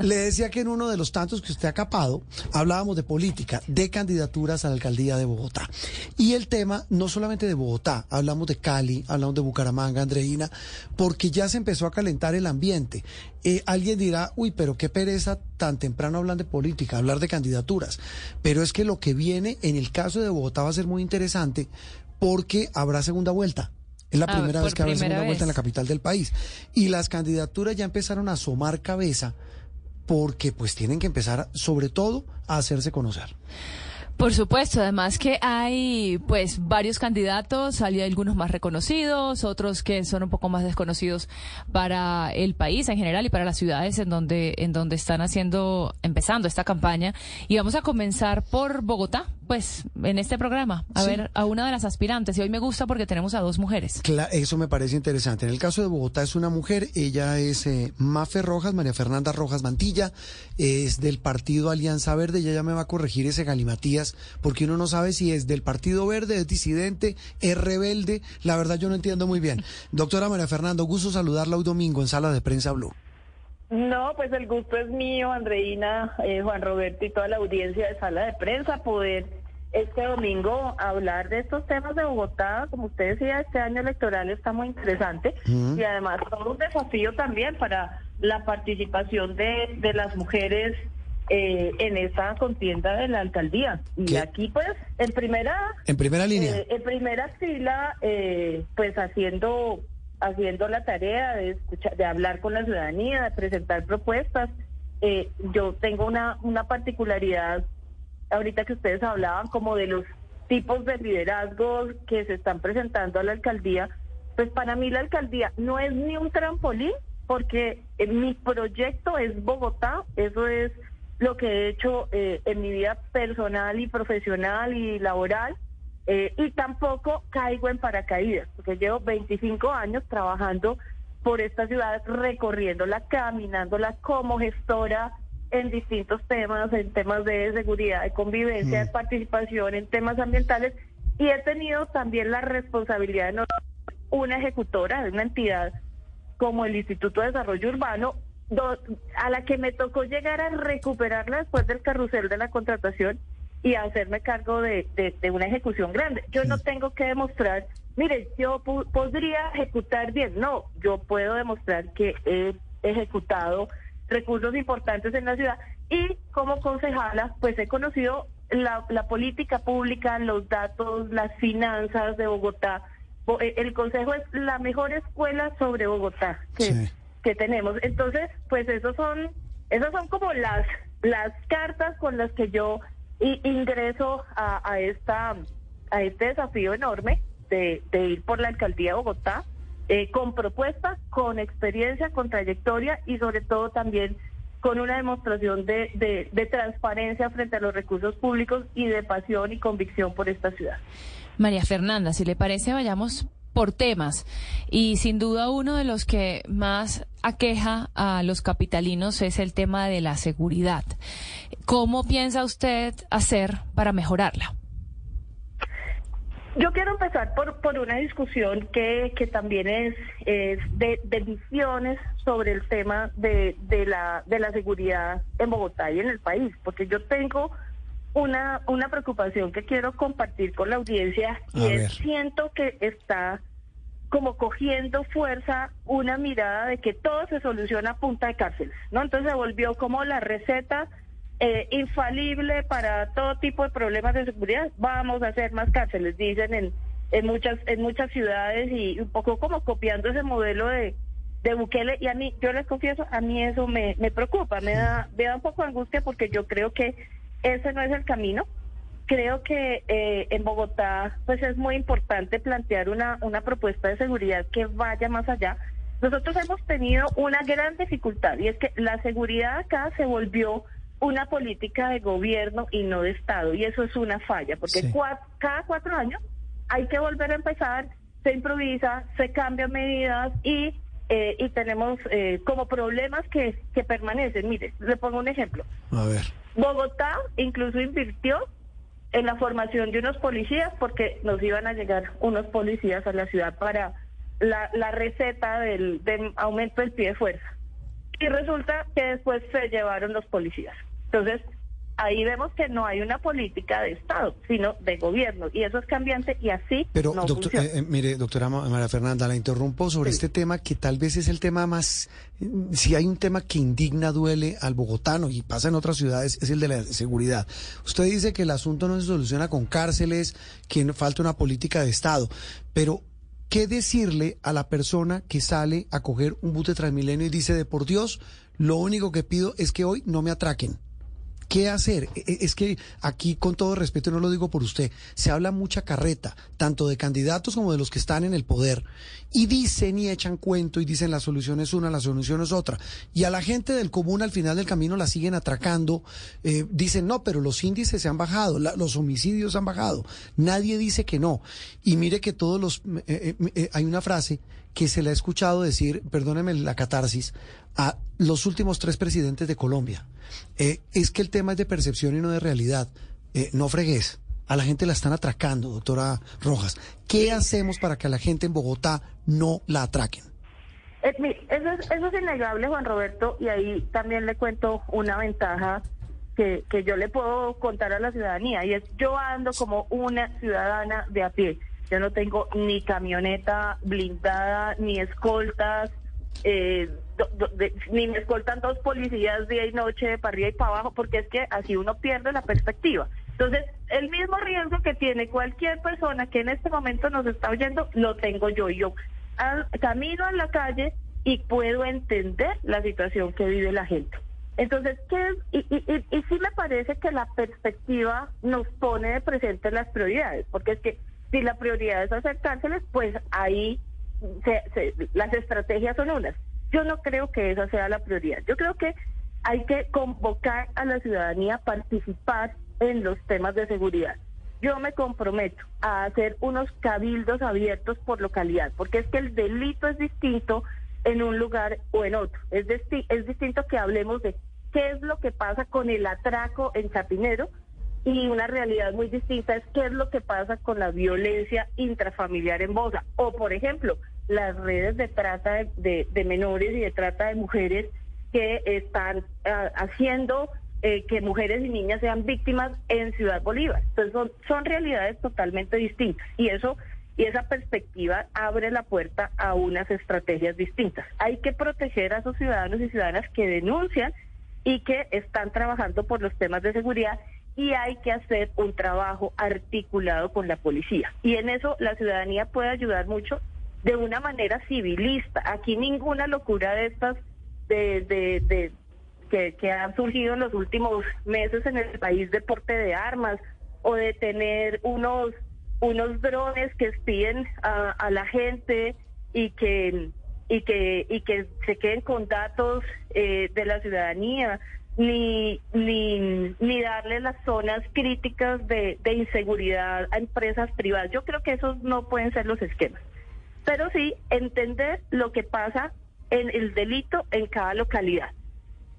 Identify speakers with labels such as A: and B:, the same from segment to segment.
A: Le decía que en uno de los tantos que usted ha capado, hablábamos de política, de candidaturas a la alcaldía de Bogotá. Y el tema, no solamente de Bogotá, hablamos de Cali, hablamos de Bucaramanga, Andreina, porque ya se empezó a calentar el ambiente. Eh, alguien dirá, uy, pero qué pereza tan temprano hablar de política, hablar de candidaturas. Pero es que lo que viene en el caso de Bogotá va a ser muy interesante porque habrá segunda vuelta. Es la
B: Ah,
A: primera vez que habrá segunda vuelta en la capital del país. Y las candidaturas ya empezaron a asomar cabeza porque pues tienen que empezar sobre todo a hacerse conocer.
B: Por supuesto, además que hay pues varios candidatos, hay algunos más reconocidos, otros que son un poco más desconocidos para el país en general y para las ciudades en donde en donde están haciendo empezando esta campaña y vamos a comenzar por Bogotá, pues en este programa, a
A: Sí.
B: ver a una de las aspirantes y hoy me gusta porque tenemos a dos mujeres.
A: Cla- eso me parece interesante. En el caso de Bogotá es una mujer, ella es eh, Mafe Rojas, María Fernanda Rojas Mantilla, es del partido Alianza Verde, ella ya me va a corregir ese galimatías, porque uno no sabe si es del Partido Verde, es disidente, es rebelde, la verdad yo no entiendo muy bien. Doctora María Fernanda, gusto saludarla hoy domingo en Sala de Prensa Blue.
C: No, pues el gusto es mío, Andreina, eh, Juan Roberto y toda la audiencia de sala de prensa, poder este domingo hablar de estos temas de Bogotá. Como usted decía, este año electoral está muy interesante y además todo un desafío también para la participación de, de las mujeres eh, en esta contienda de la alcaldía. Y
A: ¿Qué?
C: aquí, pues, en primera
A: En primera línea.
C: eh, en primera fila, eh, pues haciendo haciendo la tarea de escuchar, de hablar con la ciudadanía, de presentar propuestas. Eh, yo tengo una una particularidad ahorita que ustedes hablaban como de los tipos de liderazgos que se están presentando a la alcaldía. Pues para mí la alcaldía no es ni un trampolín porque eh, mi proyecto es Bogotá, eso es lo que he hecho eh, en mi vida personal y profesional y laboral. Eh, y tampoco caigo en paracaídas, porque llevo 25 años trabajando por esta ciudad, recorriéndola, caminándola como gestora en distintos temas, en temas de seguridad, de convivencia,
A: Mm.
C: de participación, en temas ambientales, y he tenido también la responsabilidad de no ser una ejecutora de una entidad como el Instituto de Desarrollo Urbano, do- a la que me tocó llegar a recuperarla después del carrusel de la contratación y hacerme cargo de, de- de una ejecución grande. Yo no tengo que demostrar, mire, yo podría ejecutar bien. No, yo puedo demostrar que he ejecutado recursos importantes en la ciudad y como concejala, pues he conocido la, la política pública, los datos, las finanzas de Bogotá. Bo- eh, El Consejo es la mejor escuela sobre Bogotá que,
A: Sí.
C: Que tenemos. Entonces, pues esos son, esas son como las, las cartas con las que yo ingreso a, a esta, a este desafío enorme de, de ir por la alcaldía de Bogotá, eh, con propuestas, con experiencia, con trayectoria y sobre todo también con una demostración de, de, de transparencia frente a los recursos públicos y de pasión y convicción por esta ciudad.
B: María Fernanda, si le parece, vayamos por temas. Y sin duda uno de los que más aqueja a los capitalinos es el tema de la seguridad. ¿Cómo piensa usted hacer para mejorarla?
C: Yo quiero empezar por, por una discusión que, que también es, es de, de visiones sobre el tema de, de, la, de la seguridad en Bogotá y en el país, porque yo tengo una, una preocupación que quiero compartir con la audiencia y
A: A
C: es
A: ver.
C: siento que está como cogiendo fuerza una mirada de que todo se soluciona a punta de cárceles, ¿no? Entonces se volvió como la receta eh, infalible para todo tipo de problemas de seguridad. Vamos a hacer más cárceles, dicen en, en muchas en muchas ciudades y un poco como copiando ese modelo de, de Bukele. Y a mí, yo les confieso, a mí eso me, me preocupa, me da, me da un poco de angustia porque yo creo que ese no es el camino. Creo que eh, en Bogotá pues es muy importante plantear una, una propuesta de seguridad que vaya más allá. Nosotros hemos tenido una gran dificultad y es que la seguridad acá se volvió una política de gobierno y no de Estado y eso es una falla porque
A: Sí.
C: cua- cada cuatro años hay que volver a empezar, se improvisa, se cambian medidas y, eh, y tenemos eh, como problemas que, que permanecen. Mire, le pongo un ejemplo.
A: A ver.
C: Bogotá incluso invirtió en la formación de unos policías porque nos iban a llegar unos policías a la ciudad para la, receta del, del aumento del pie de fuerza. y resulta que después se llevaron los policías. Entonces, ahí vemos que no hay una política de Estado, sino de gobierno, y eso es cambiante y así
A: Pero,
C: no
A: doctor,
C: funciona.
A: eh, eh, mire, doctora Ma- María Fernanda, la interrumpo sobre
C: Sí.
A: este tema que tal vez es el tema más, eh, si hay un tema que indigna, duele al bogotano y pasa en otras ciudades, es el de la seguridad. Usted dice que el asunto no se soluciona con cárceles, que falta una política de Estado, pero ¿qué decirle a la persona que sale a coger un bus de Transmilenio y dice, de por Dios, lo único que pido es que hoy no me atraquen? ¿Qué hacer? E- e- Es que aquí, con todo respeto, no lo digo por usted, se habla mucha carreta, tanto de candidatos como de los que están en el poder, y dicen y echan cuento y dicen la solución es una, la solución es otra. Y a la gente del común al final del camino la siguen atracando, eh, dicen no, pero los índices se han bajado, los homicidios han bajado, nadie dice que no. Y mire que todos los... eh, eh, eh, hay una frase que se le ha escuchado decir, perdóneme la catarsis, a los últimos tres presidentes de Colombia. Eh, es que el tema es de percepción y no de realidad. Eh, no fregues. A la gente la están atracando, doctora Rojas. ¿Qué hacemos para que a la gente en Bogotá no la atraquen?
C: Eh, eso, es, eso es innegable, Juan Roberto, y ahí también le cuento una ventaja que, que yo le puedo contar a la ciudadanía, y es yo ando como una ciudadana de a pie. Yo no tengo ni camioneta blindada, ni escoltas, eh, do- ni me escoltan dos policías día y noche para arriba y para abajo, porque es que así uno pierde la perspectiva. Entonces, el mismo riesgo que tiene cualquier persona que en este momento nos está oyendo, lo tengo yo. Yo al- camino a la calle y puedo entender la situación que vive la gente. Entonces, ¿qué es? Y, y, y, y sí me parece que la perspectiva nos pone de presente las prioridades, porque es que si la prioridad es hacer cárceles, pues ahí se- las estrategias son unas. Yo no creo que esa sea la prioridad. Yo creo que hay que convocar a la ciudadanía a participar en los temas de seguridad. Yo me comprometo a hacer unos cabildos abiertos por localidad, porque es que el delito es distinto en un lugar o en otro. Es, es distinto que hablemos de qué es lo que pasa con el atraco en Chapinero y una realidad muy distinta es qué es lo que pasa con la violencia intrafamiliar en Bosa. O, por ejemplo, las redes de trata de, de- menores y de trata de mujeres que están ah, haciendo eh, que mujeres y niñas sean víctimas en Ciudad Bolívar. Entonces son, son realidades totalmente distintas y eso y esa perspectiva abre la puerta a unas estrategias distintas. Hay que proteger a esos ciudadanos y ciudadanas que denuncian y que están trabajando por los temas de seguridad y hay que hacer un trabajo articulado con la policía. Y en eso la ciudadanía puede ayudar mucho de una manera civilista. Aquí ninguna locura de estas de, que han surgido en los últimos meses en el país de porte de armas o de tener unos unos drones que espíen a, a la gente y que y que y que se queden con datos eh, de la ciudadanía ni ni ni darle las zonas críticas de, de inseguridad a empresas privadas. Yo creo que esos no pueden ser los esquemas. Pero sí entender lo que pasa en el delito en cada localidad.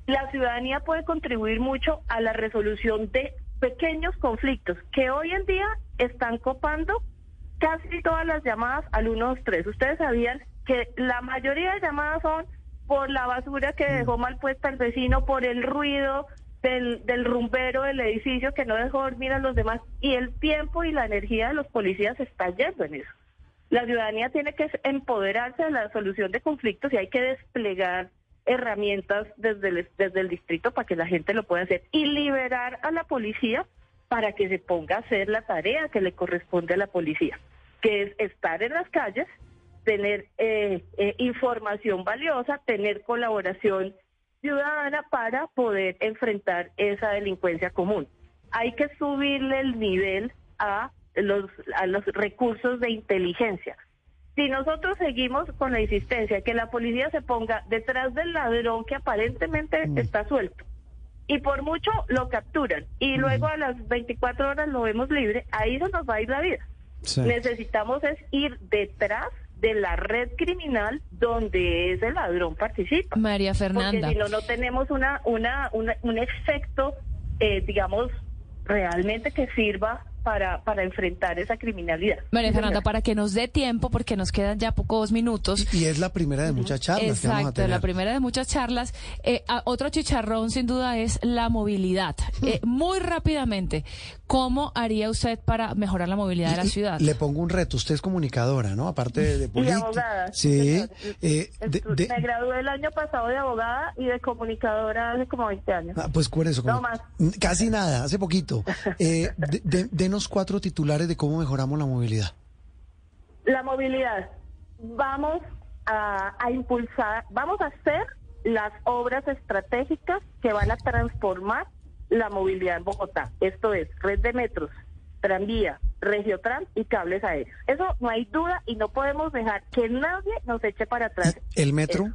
C: La ciudadanía puede contribuir mucho a la resolución de pequeños conflictos que hoy en día están copando casi todas las llamadas al 123. Ustedes sabían que la mayoría de llamadas son por la basura que dejó mal puesta el vecino, por el ruido del, del rumbero del edificio que no dejó dormir a los demás y el tiempo y la energía de los policías está yendo en eso. La ciudadanía tiene que empoderarse de la solución de conflictos y hay que desplegar herramientas desde el, desde el distrito para que la gente lo pueda hacer y liberar a la policía para que se ponga a hacer la tarea que le corresponde a la policía, que es estar en las calles, tener eh, eh, información valiosa, tener colaboración ciudadana para poder enfrentar esa delincuencia común. Hay que subirle el nivel a los, a los recursos de inteligencia. Si nosotros seguimos con la insistencia que la policía se ponga detrás del ladrón que aparentemente
A: Mm.
C: está suelto y por mucho lo capturan y luego a las 24 horas lo vemos libre, ahí se nos va a ir la vida.
A: Sí.
C: Necesitamos es ir detrás de la red criminal donde ese ladrón participa.
B: María Fernanda.
C: Porque si no, no tenemos una, una, una- un efecto, eh, digamos, realmente que sirva para, para enfrentar esa criminalidad.
B: María Fernanda, para que nos dé tiempo, porque nos quedan ya pocos minutos.
A: Y, es la primera de muchas charlas.
B: Exacto,
A: que vamos a tener.
B: la primera de muchas charlas. Eh, otro chicharrón, sin duda, es la movilidad. Eh, muy rápidamente, ¿cómo haría usted para mejorar la movilidad de la ciudad?
A: Le pongo un reto. Usted es comunicadora, ¿no? Aparte de, de política.
C: Y abogada.
A: Sí.
C: Eh, me gradué el año pasado de abogada y de comunicadora hace como 20 años.
A: Ah, pues por eso.
C: no más.
A: Casi nada, hace poquito. Eh, de, denos cuatro titulares de cómo mejoramos la movilidad.
C: La movilidad. Vamos a, a impulsar, vamos a hacer las obras estratégicas que van a transformar la movilidad en Bogotá. Esto es red de metros, tranvía, regiotran y cables aéreos. Eso no hay duda y no podemos dejar que nadie nos eche para atrás.
A: ¿El metro?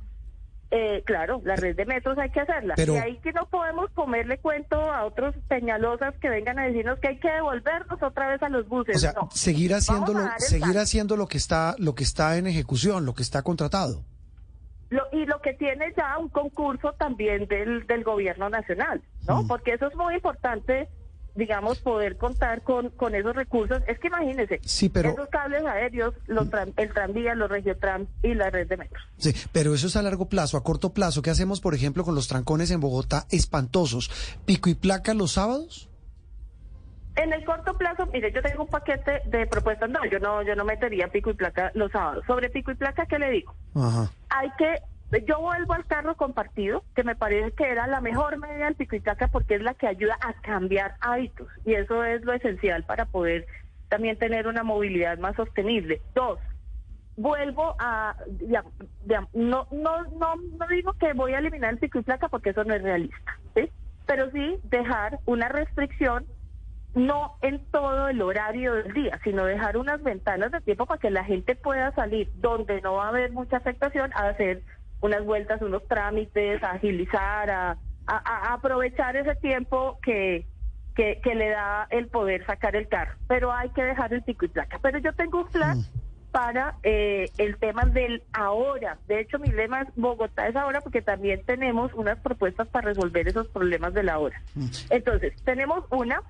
C: Eh, claro, la red de metros hay que hacerla.
A: Pero...
C: Y ahí que no podemos comerle cuento a otros peñalosas que vengan a decirnos que hay que devolvernos otra vez a los buses.
A: O sea,
C: no.
A: seguir haciéndolo, seguir haciendo lo que está, lo que está en ejecución, lo que está contratado.
C: Lo, y lo que tiene ya un concurso también del, del gobierno nacional, ¿no?
A: Mm.
C: Porque eso es muy importante digamos, poder contar con, con esos recursos. Es que imagínense,
A: sí, pero,
C: esos cables aéreos, los tram, el tranvía, los regiotram y la red de metros.
A: Sí, pero eso es a largo plazo, a corto plazo. ¿Qué hacemos, por ejemplo, con los trancones en Bogotá espantosos? ¿Pico y placa los sábados?
C: En el corto plazo, mire, yo tengo un paquete de propuestas. No, yo no, yo no metería pico y placa los sábados. Sobre pico y placa, ¿qué le digo?
A: Ajá.
C: Hay que yo vuelvo al carro compartido, que me parece que era la mejor medida placa porque es la que ayuda a cambiar hábitos y eso es lo esencial para poder también tener una movilidad más sostenible. Dos, vuelvo a, ya, no, no, no, no digo que voy a eliminar el pico y placa porque eso no es realista, ¿sí? pero sí dejar una restricción no en todo el horario del día, sino dejar unas ventanas de tiempo para que la gente pueda salir donde no va a haber mucha afectación a hacer unas vueltas, unos trámites, a agilizar, a, a, a aprovechar ese tiempo que, que, que, le da el poder sacar el carro. Pero hay que dejar el pico y placa. Pero yo tengo un plan mm. para eh, el tema del ahora. De hecho, mi lema es Bogotá es ahora porque también tenemos unas propuestas para resolver esos problemas del ahora. Mm. Entonces, tenemos una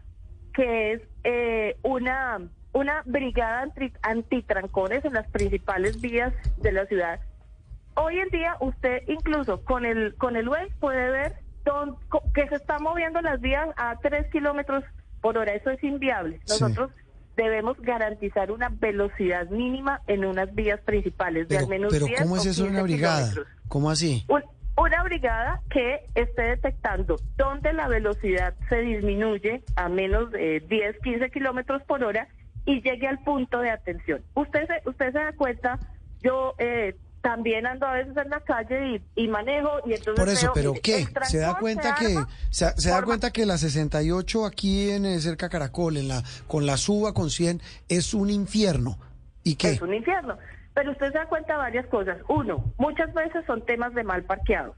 C: que es eh, una, una brigada anti, antitrancones en las principales vías de la ciudad hoy en día usted incluso con el con el web puede ver don, que se están moviendo las vías a 3 kilómetros por hora. Eso es inviable. Nosotros sí. debemos garantizar una velocidad mínima en unas vías principales
A: pero,
C: de al menos
A: Pero
C: 10
A: ¿cómo es eso una brigada?
C: Kilómetros.
A: ¿Cómo así?
C: Un, una brigada que esté detectando dónde la velocidad se disminuye a menos de 10, 15 kilómetros por hora y llegue al punto de atención. Usted se, usted se da cuenta, yo eh, también ando a veces en la calle y, y manejo y entonces
A: por eso
C: veo,
A: pero qué se da cuenta
C: se
A: que
C: arma
A: se, se da cuenta que la 68 aquí en eh, cerca Caracol en la con la suba con 100 es un infierno y qué
C: es un infierno. Pero usted se da cuenta de varias cosas. Uno, muchas veces son temas de mal parqueados.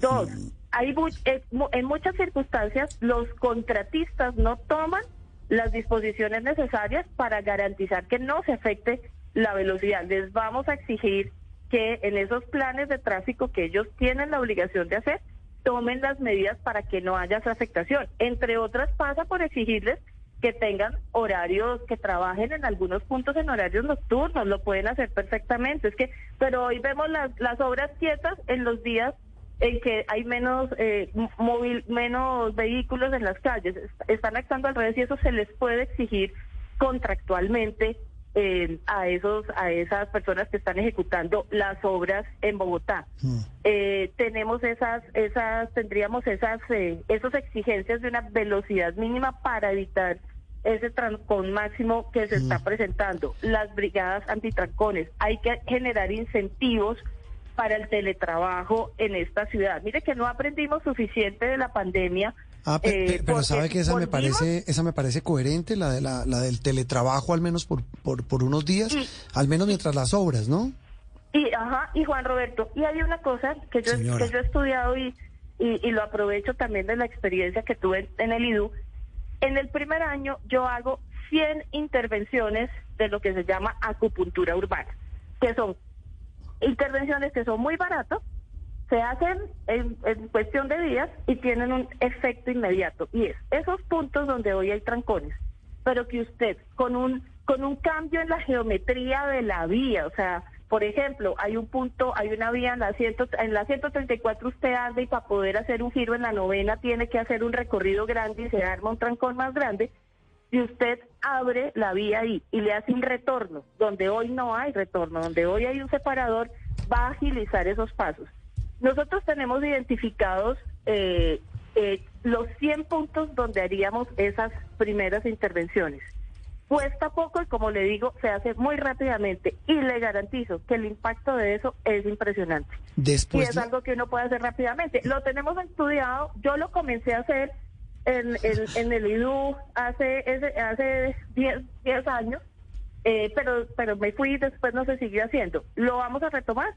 C: Dos, hay mu- eh, en muchas circunstancias los contratistas no toman las disposiciones necesarias para garantizar que no se afecte la velocidad. Les vamos a exigir que en esos planes de tráfico que ellos tienen la obligación de hacer, tomen las medidas para que no haya esa afectación. Entre otras pasa por exigirles que tengan horarios, que trabajen en algunos puntos en horarios nocturnos, lo pueden hacer perfectamente. Es que, pero hoy vemos las, las obras quietas en los días en que hay menos eh, móvil, menos vehículos en las calles, Est- están actuando al revés y eso se les puede exigir contractualmente eh, a esos a esas personas que están ejecutando las obras en Bogotá.
A: Mm.
C: Eh, tenemos esas esas tendríamos esas eh, esas exigencias de una velocidad mínima para evitar ese trancón máximo que se está presentando. Las brigadas antitrancones, hay que generar incentivos para el teletrabajo en esta ciudad. Mire que no aprendimos suficiente de la pandemia.
A: Ah, pe-
C: eh,
A: pe- pero sabe que esa me parece esa me parece coherente la de la, la del teletrabajo al menos por, por por unos días,
C: Y-
A: al menos mientras las obras, ¿no?
C: Y, ajá, y Juan Roberto, y hay una cosa que yo,
A: Señora.
C: que yo he estudiado y, y, y lo aprovecho también de la experiencia que tuve en el IDU. En el primer año yo hago 100 intervenciones de lo que se llama acupuntura urbana, que son intervenciones que son muy baratas, se hacen en, cuestión de días y tienen un efecto inmediato. Y es esos puntos donde hoy hay trancones, pero que usted con un con un cambio en la geometría de la vía, o sea, por ejemplo, hay un punto, hay una vía en la, ciento, en la 134 usted anda y para poder hacer un giro en la novena tiene que hacer un recorrido grande y se arma un trancón más grande. Si usted abre la vía ahí y le hace un retorno, donde hoy no hay retorno, donde hoy hay un separador, va a agilizar esos pasos. Nosotros tenemos identificados eh, eh, los 100 puntos donde haríamos esas primeras intervenciones. Cuesta poco y como le digo, se hace muy rápidamente y le garantizo que el impacto de eso es impresionante.
A: Después
C: y es algo que uno puede hacer rápidamente. Lo tenemos estudiado, yo lo comencé a hacer en, en, el IDU hace hace 10 años, eh, pero, pero me fui y después no se siguió haciendo. Lo vamos a retomar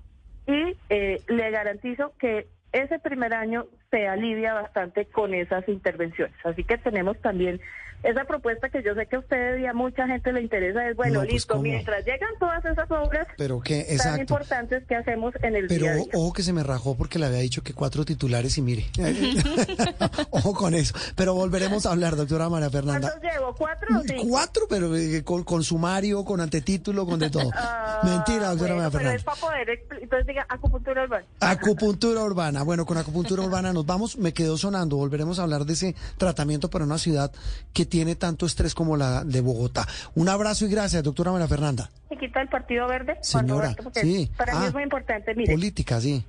C: y eh, le garantizo que ese primer año se alivia bastante con esas intervenciones. Así que tenemos también esa propuesta que yo sé que a usted y a mucha gente le interesa es, bueno,
A: pues,
C: listo, mientras llegan todas esas obras
A: pero que,
C: tan importantes que hacemos en el
A: pero,
C: día
A: Pero ojo que se me rajó porque le había dicho que cuatro titulares y mire. ojo con eso. Pero volveremos a hablar, doctora María Fernanda.
C: ¿Cuántos llevo? ¿Cuatro o cinco?
A: Cuatro, pero eh, con, sumario, con antetítulo, con de todo. Ah, Mentira, doctora María Fernanda. Pero
C: es para poder, entonces diga acupuntura urbana.
A: Acupuntura urbana. Bueno, con acupuntura urbana nos vamos. Me quedó sonando. Volveremos a hablar de ese tratamiento para una ciudad que tiene tanto estrés como la de Bogotá. Un abrazo y gracias, doctora María Fernanda.
C: Se quita el Partido Verde.
A: Señora, sí.
C: Para mí es ah, muy importante. Mire,
A: política, sí.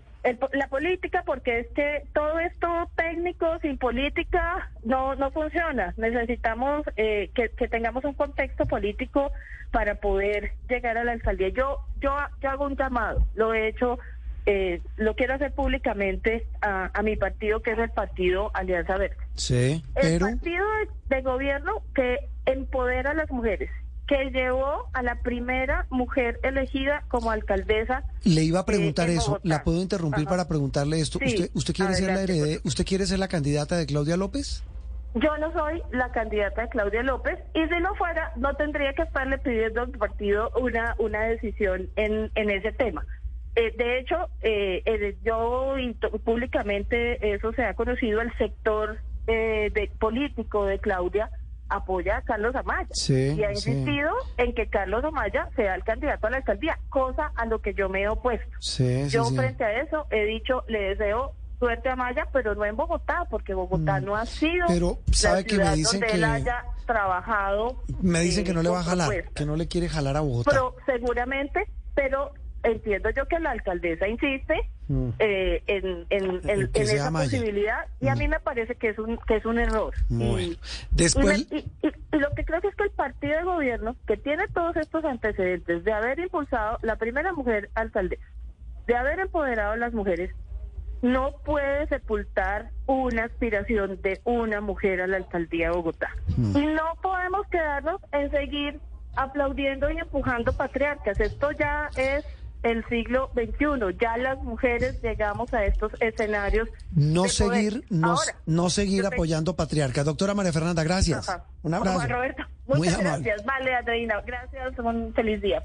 C: la política, porque es que todo esto técnico sin política no no funciona. Necesitamos eh, que, que, tengamos un contexto político para poder llegar a la alcaldía. Yo yo, yo hago un llamado, lo he hecho eh, lo quiero hacer públicamente a, mi partido, que es el partido Alianza Verde.
A: Sí,
C: El partido de, gobierno que empodera a las mujeres, que llevó a la primera mujer elegida como alcaldesa.
A: Le iba a preguntar eso, ¿la puedo interrumpir para preguntarle esto? ¿Usted, usted, quiere ser la ¿Usted quiere ser la candidata de Claudia López?
C: Yo no soy la candidata de Claudia López y si no fuera, no tendría que estarle pidiendo al partido una, una decisión en, en ese tema. Eh, de hecho, eh, yo y públicamente eso se ha conocido, el sector eh, de político de Claudia apoya a Carlos Amaya y ha insistido en que Carlos Amaya sea el candidato a la alcaldía, cosa a lo que yo me he opuesto. yo frente a eso he dicho, le deseo suerte a Amaya, pero no en Bogotá, porque Bogotá mm. no ha sido
A: pero sabe que me dicen
C: donde él haya trabajado.
A: Me dicen que no le va a jalar, que no le quiere jalar a Bogotá.
C: Pero seguramente, pero entiendo yo que la alcaldesa insiste mm. eh, en, en, esa posibilidad y a mí mm. me parece que es un que es un error
A: y, Después...
C: y, lo que creo que es que el partido de gobierno que tiene todos estos antecedentes de haber impulsado la primera mujer alcaldesa de haber empoderado a las mujeres no puede sepultar una aspiración de una mujer a la alcaldía de Bogotá mm. y no podemos quedarnos en seguir aplaudiendo y empujando patriarcas esto ya es el siglo XXI. Ya las mujeres llegamos a estos escenarios.
A: No seguir, no, no seguir apoyando patriarcas. Doctora María Fernanda, gracias. Un abrazo.
C: Roberto, muchas gracias. Vale, Adriana, gracias. Un feliz día.